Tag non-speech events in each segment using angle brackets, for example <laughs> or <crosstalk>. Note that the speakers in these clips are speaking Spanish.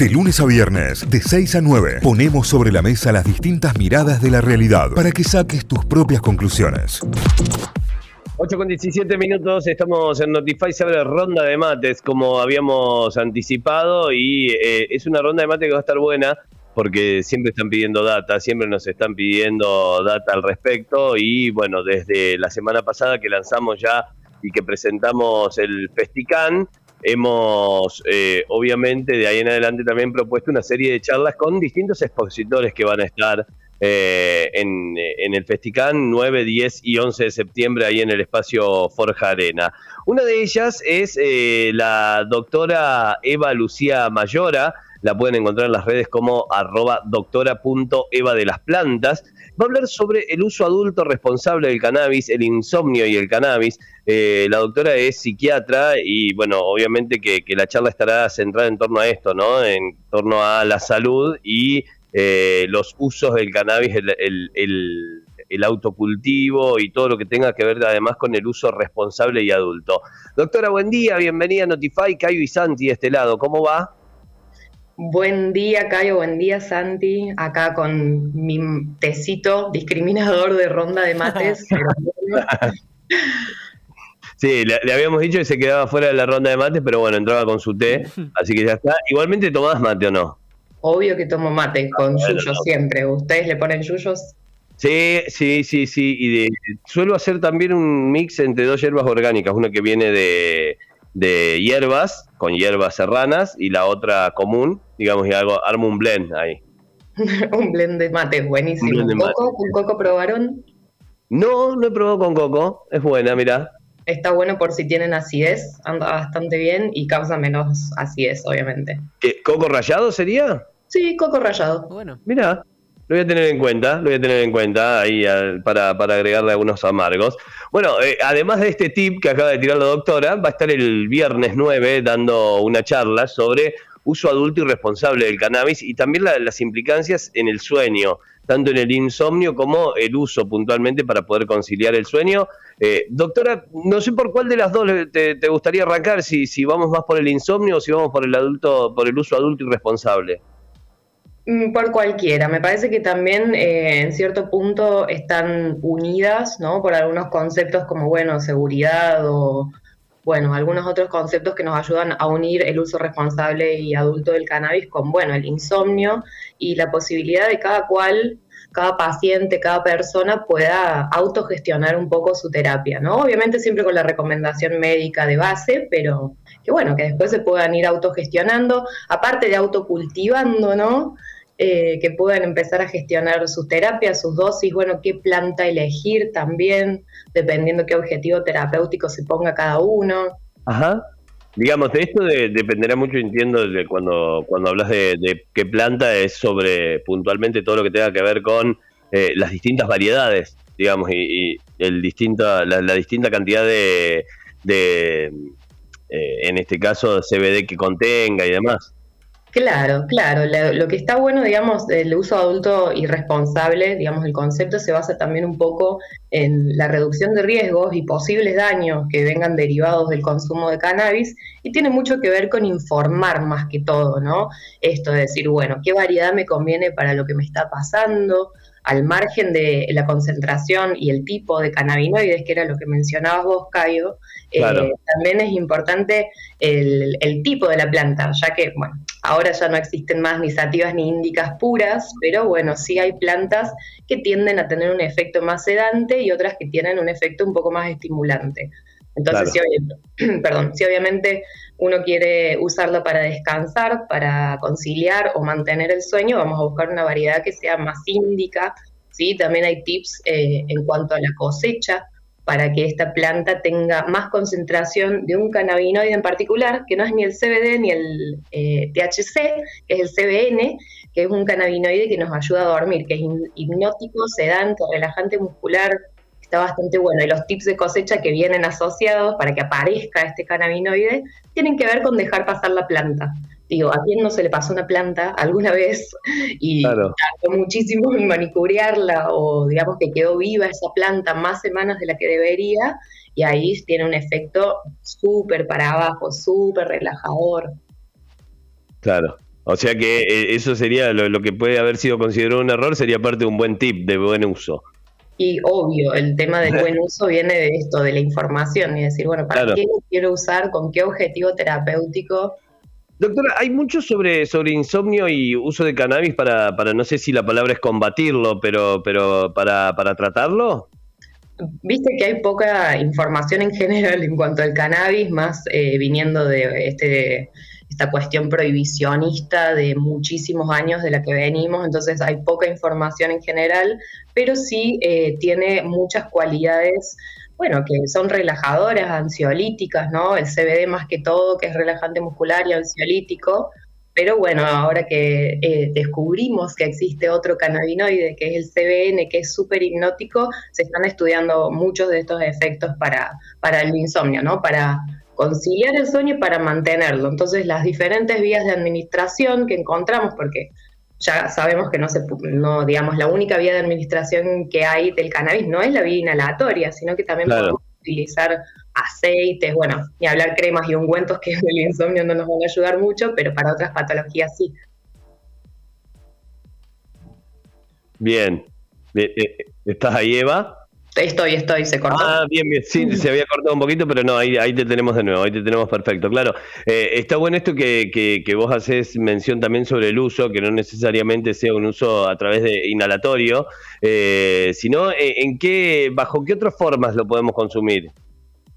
De lunes a viernes, de 6 a 9, ponemos sobre la mesa las distintas miradas de la realidad para que saques tus propias conclusiones. 8 con 17 minutos, estamos en Notify, se abre ronda de mates como habíamos anticipado y eh, es una ronda de mates que va a estar buena porque siempre están pidiendo data, siempre nos están pidiendo data al respecto y bueno, desde la semana pasada que lanzamos ya y que presentamos el Festican, hemos eh, obviamente de ahí en adelante también propuesto una serie de charlas con distintos expositores que van a estar eh, en, en, el Festican 9, 10 y 11 de septiembre ahí en el espacio Forja Arena. Una de ellas es eh, la doctora Eva Lucía Mayora, la pueden encontrar en las redes como arroba de las plantas. Va a hablar sobre el uso adulto responsable del cannabis, el insomnio y el cannabis. Eh, la doctora es psiquiatra y, bueno, obviamente que, la charla estará centrada en torno a esto, ¿no? En torno a la salud y eh, los usos del cannabis, el, el, autocultivo y todo lo que tenga que ver además con el uso responsable y adulto. Doctora, buen día, bienvenida a Notify, Cayo y Santi de este lado, ¿cómo va? Buen día, Cayo, buen día, Santi. Acá con mi tecito discriminador de ronda de mates. <laughs> sí, le, habíamos dicho que se quedaba fuera de la ronda de mates, pero bueno, entraba con su té, <laughs> así que ya está. Igualmente tomás mate o no? Obvio que tomo mate, con yuyos siempre. ¿Ustedes le ponen yuyos? Sí, sí, sí, sí. Y suelo hacer también un mix entre dos hierbas orgánicas, una que viene de, de hierbas, con hierbas serranas, y la otra común, digamos, y hago, armo un blend ahí. <laughs> un blend de mate, buenísimo. ¿Coco? ¿Con coco probaron? No, no he probado con coco, es buena, mira. Está bueno por si tienen acidez, anda bastante bien y causa menos acidez, obviamente. ¿Qué, ¿Coco rallado sería? Sí, coco rallado. Bueno. Mira, lo voy a tener en cuenta, lo voy a tener en cuenta ahí para, para, agregarle algunos amargos. Bueno, eh, además de este tip que acaba de tirar la doctora, va a estar el viernes 9 dando una charla sobre uso adulto y responsable del cannabis y también las implicancias en el sueño, tanto en el insomnio como el uso puntualmente para poder conciliar el sueño. Eh, doctora, no sé por cuál de las dos te, gustaría arrancar, si, si vamos más por el insomnio o si vamos por el adulto, por el uso adulto y responsable. Mm, por cualquiera. Me parece que también eh, en cierto punto están unidas, ¿no? Por algunos conceptos como, bueno, seguridad o, bueno, algunos otros conceptos que nos ayudan a unir el uso responsable y adulto del cannabis con, bueno, el insomnio y la posibilidad de cada cual, cada paciente, cada persona pueda autogestionar un poco su terapia, ¿no? Obviamente siempre con la recomendación médica de base, pero que bueno, que después se puedan ir autogestionando, aparte de autocultivando, ¿no? Eh, que puedan empezar a gestionar sus terapias, sus dosis, bueno, qué planta elegir también, dependiendo qué objetivo terapéutico se ponga cada uno. Ajá. Digamos, de esto dependerá mucho, entiendo, de cuando, cuando hablas de, qué planta es sobre puntualmente todo lo que tenga que ver con eh, las distintas variedades, digamos, y, el distinta, la, distinta cantidad de, de eh, en este caso, CBD que contenga y demás. Claro, claro. Lo, que está bueno, digamos, el uso adulto y responsable, digamos, el concepto se basa también un poco en la reducción de riesgos y posibles daños que vengan derivados del consumo de cannabis y tiene mucho que ver con informar más que todo, ¿no? Esto de decir, bueno, ¿qué variedad me conviene para lo que me está pasando? Al margen de la concentración y el tipo de cannabinoides, que era lo que mencionabas vos, Caio, eh, también es importante el, el tipo de la planta, ya que, bueno, Ahora ya no existen más ni sativas ni índicas puras, pero bueno, sí hay plantas que tienden a tener un efecto más sedante y otras que tienen un efecto un poco más estimulante. Entonces, si, <clears throat> perdón, si obviamente uno quiere usarlo para descansar, para conciliar o mantener el sueño, vamos a buscar una variedad que sea más índica. ¿sí? También hay tips eh, en cuanto a la cosecha para que esta planta tenga más concentración de un cannabinoide en particular, que no es ni el CBD ni el eh, THC, que es el CBN, que es un cannabinoide que nos ayuda a dormir, que es hipnótico, sedante, relajante muscular, está bastante bueno. Y los tips de cosecha que vienen asociados para que aparezca este cannabinoide tienen que ver con dejar pasar la planta. Digo, ¿a quién no se le pasó una planta alguna vez y tardó muchísimo en manicurearla o digamos que quedó viva esa planta más semanas de la que debería y ahí tiene un efecto súper para abajo, súper relajador. Claro, O sea que eh, eso sería lo, que puede haber sido considerado un error, sería parte de un buen tip de buen uso. Y obvio, el tema del buen <laughs> uso viene de esto, de la información, y decir, bueno, ¿para qué lo quiero usar? ¿Con qué objetivo terapéutico? Doctora, hay mucho sobre, sobre insomnio y uso de cannabis para, para, no sé si la palabra es combatirlo, pero, pero para, para tratarlo. Viste que hay poca información en general en cuanto al cannabis, más eh, viniendo de este, esta cuestión prohibicionista de muchísimos años de la que venimos, entonces hay poca información en general, pero sí eh, tiene muchas cualidades bueno, que son relajadoras, ansiolíticas, ¿no? El CBD más que todo, que es relajante muscular y ansiolítico. Pero bueno, ahora que eh, descubrimos que existe otro cannabinoide, que es el CBN, que es súper hipnótico, se están estudiando muchos de estos efectos para, para el insomnio, ¿no? Para conciliar el sueño y para mantenerlo. Entonces, las diferentes vías de administración que encontramos, porque ya sabemos que no se, no, digamos, la única vía de administración que hay del cannabis no es la vía inhalatoria, sino que también podemos utilizar aceites, bueno, ni hablar cremas y ungüentos que <laughs> el insomnio no nos van a ayudar mucho, pero para otras patologías sí. Bien. ¿Estás ahí, Eva? Estoy, estoy, se cortó. Ah, bien, bien, sí, <laughs> se había cortado un poquito, pero no, ahí, ahí te tenemos de nuevo, ahí te tenemos perfecto. Claro, eh, está bueno esto que, que, vos haces mención también sobre el uso, que no necesariamente sea un uso a través de inhalatorio, eh, sino eh, en qué, bajo qué otras formas lo podemos consumir.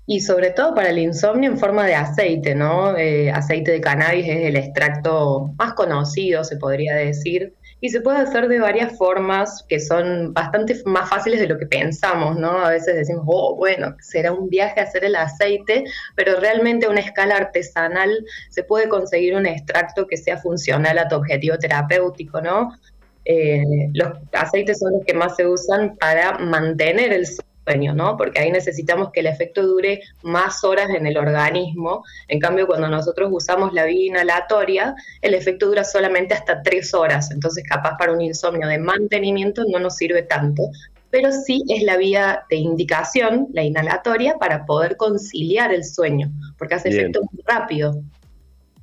Y sobre todo para el insomnio en forma de aceite, ¿no? aceite de cannabis es el extracto más conocido, se podría decir y se puede hacer de varias formas que son bastante más fáciles de lo que pensamos, ¿no? A veces decimos, oh, bueno, será un viaje hacer el aceite, pero realmente a una escala artesanal se puede conseguir un extracto que sea funcional a tu objetivo terapéutico, ¿no? Eh, los aceites son los que más se usan para mantener el sueño, ¿no? Porque ahí necesitamos que el efecto dure más horas en el organismo. En cambio, cuando nosotros usamos la vía inhalatoria, el efecto dura solamente hasta tres horas. Entonces, capaz para un insomnio de mantenimiento no nos sirve tanto. Pero sí es la vía de indicación, la inhalatoria, para poder conciliar el sueño, porque hace efecto muy rápido.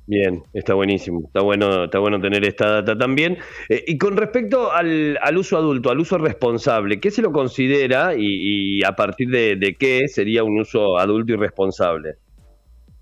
Bien, está buenísimo, está bueno, está bueno tener esta data también. Eh, y con respecto al, uso adulto, al uso responsable, ¿qué se lo considera y, a partir de, qué sería un uso adulto y responsable?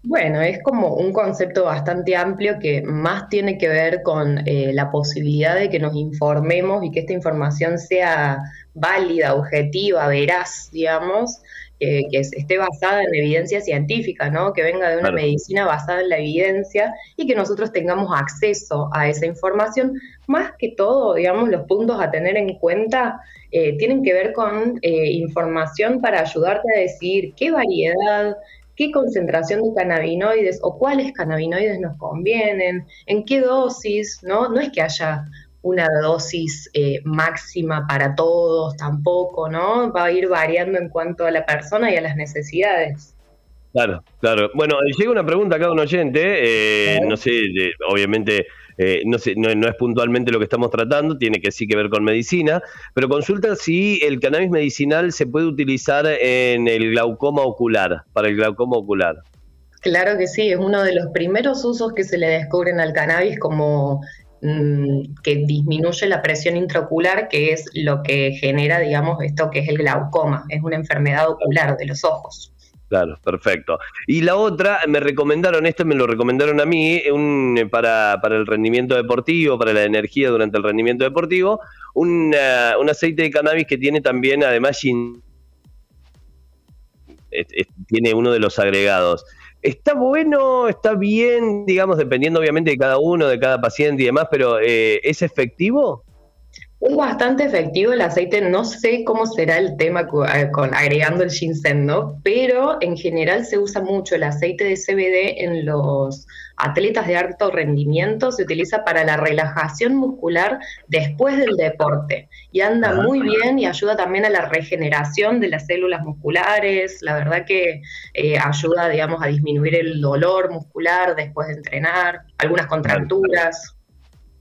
Bueno, es como un concepto bastante amplio que más tiene que ver con eh, la posibilidad de que nos informemos y que esta información sea válida, objetiva, veraz, digamos, que, esté basada en evidencia científica, ¿no? que venga de una medicina basada en la evidencia y que nosotros tengamos acceso a esa información. Más que todo, digamos, los puntos a tener en cuenta eh, tienen que ver con eh, información para ayudarte a decidir qué variedad, qué concentración de cannabinoides o cuáles cannabinoides nos convienen, en qué dosis, ¿no? No es que haya una dosis eh, máxima para todos tampoco, ¿no? Va a ir variando en cuanto a la persona y a las necesidades. Claro, claro. Bueno, llega una pregunta acá de un oyente, eh, no sé, obviamente eh, no, sé, no, es puntualmente lo que estamos tratando, tiene que sí que ver con medicina, pero consulta si el cannabis medicinal se puede utilizar en el glaucoma ocular, para el glaucoma ocular. Claro que sí, es uno de los primeros usos que se le descubren al cannabis como Mm, que disminuye la presión intraocular, que es lo que genera, digamos, esto que es el glaucoma, es una enfermedad ocular de los ojos. Claro, perfecto. Y la otra, me recomendaron, esto me lo recomendaron a mí, un, para, para el rendimiento deportivo, para la energía durante el rendimiento deportivo, un, un aceite de cannabis que tiene también, además, tiene uno de los agregados está bueno, está bien, digamos, dependiendo obviamente de cada uno, de cada paciente y demás, pero eh, ¿es efectivo? Es bastante efectivo el aceite, no sé cómo será el tema eh, con, agregando el ginseng, ¿no? Pero en general se usa mucho el aceite de CBD en los atletas de alto rendimiento, se utiliza para la relajación muscular después del deporte y anda muy bien y ayuda también a la regeneración de las células musculares, la verdad que eh, ayuda, digamos, a disminuir el dolor muscular después de entrenar, algunas contracturas.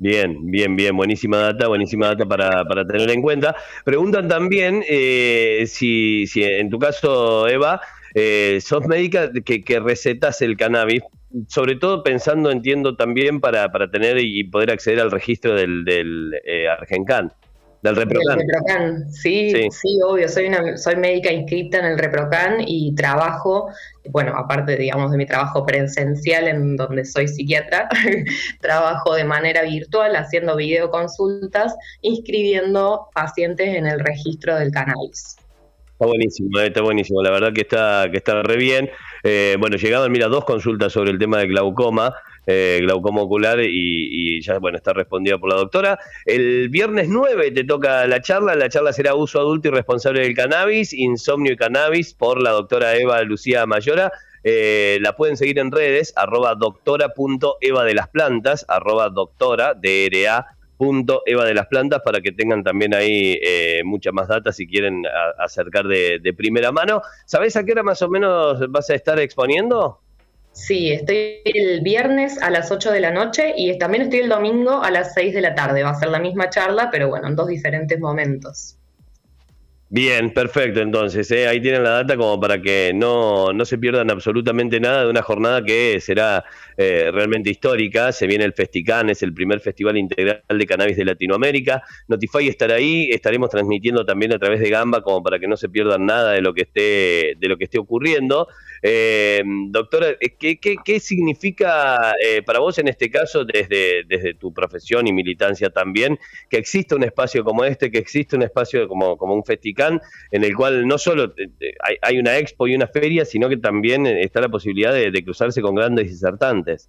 Bien, bien, bien, buenísima data, buenísima data para, para tener en cuenta. Preguntan también eh, si, si en tu caso, Eva, eh, sos médica que, que recetas el cannabis, sobre todo pensando, entiendo también, para, para tener y poder acceder al registro del, del eh, Argencan. Del Reprocan. Sí, sí, obvio. Soy, una, soy médica inscrita en el Reprocan y trabajo, bueno, aparte, digamos, de mi trabajo presencial en donde soy psiquiatra, <laughs> trabajo de manera virtual haciendo videoconsultas, inscribiendo pacientes en el registro del cannabis. Está buenísimo, eh, está buenísimo. La verdad que está, que está re bien. Eh, bueno, llegaban, mira, dos consultas sobre el tema de glaucoma eh, glaucoma ocular y, ya bueno está respondida por la doctora. El viernes 9 te toca la charla, la charla será uso adulto y responsable del cannabis, insomnio y cannabis por la doctora Eva Lucía Mayora. Eh, la pueden seguir en redes, arroba doctora.eva de las plantas, arroba doctora, DRA, punto Eva de las Plantas para que tengan también ahí eh, mucha más data si quieren acercar de, de, primera mano. ¿Sabés a qué hora más o menos vas a estar exponiendo? Sí, estoy el viernes a las 8 de la noche y también estoy el domingo a las 6 de la tarde. Va a ser la misma charla, pero bueno, en dos diferentes momentos. Bien, perfecto. Entonces, ¿eh? ahí tienen la data como para que no, no, se pierdan absolutamente nada de una jornada que será eh, realmente histórica. Se viene el Festican, es el primer festival integral de cannabis de Latinoamérica. Notify estará ahí, estaremos transmitiendo también a través de Gamba como para que no se pierdan nada de lo que esté, de lo que esté ocurriendo. Eh, doctora, eh, ¿qué, significa eh, para vos en este caso, desde, desde tu profesión y militancia también, que existe un espacio como este, que existe un espacio como, como un Festicán, en el cual no solo hay, una expo y una feria, sino que también está la posibilidad de, de cruzarse con grandes disertantes?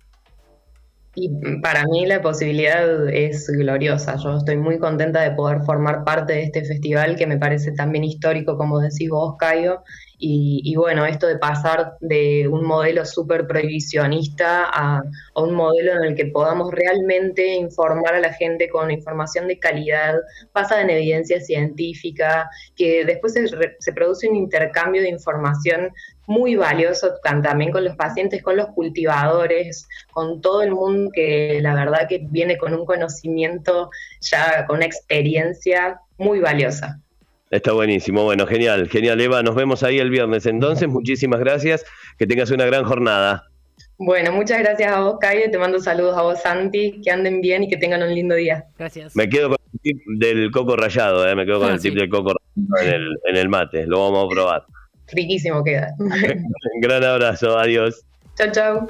Y para mí la posibilidad es gloriosa. Yo estoy muy contenta de poder formar parte de este festival que me parece también histórico, como decís vos, Caio, y, bueno, esto de pasar de un modelo súper prohibicionista a, un modelo en el que podamos realmente informar a la gente con información de calidad, basada en evidencia científica, que después se, se produce un intercambio de información muy valioso también con los pacientes, con los cultivadores, con todo el mundo que la verdad que viene con un conocimiento ya, con una experiencia muy valiosa. Está buenísimo, bueno, genial, genial Eva, nos vemos ahí el viernes entonces, muchísimas gracias, que tengas una gran jornada. Bueno, muchas gracias a vos, Calle, te mando saludos a vos, Santi, que anden bien y que tengan un lindo día. Gracias. Me quedo con el tip del coco rayado, eh, me quedo con ah, el tip del coco rayado en el, en el mate, lo vamos a probar. Riquísimo queda. <laughs> gran abrazo, adiós. Chao, chao.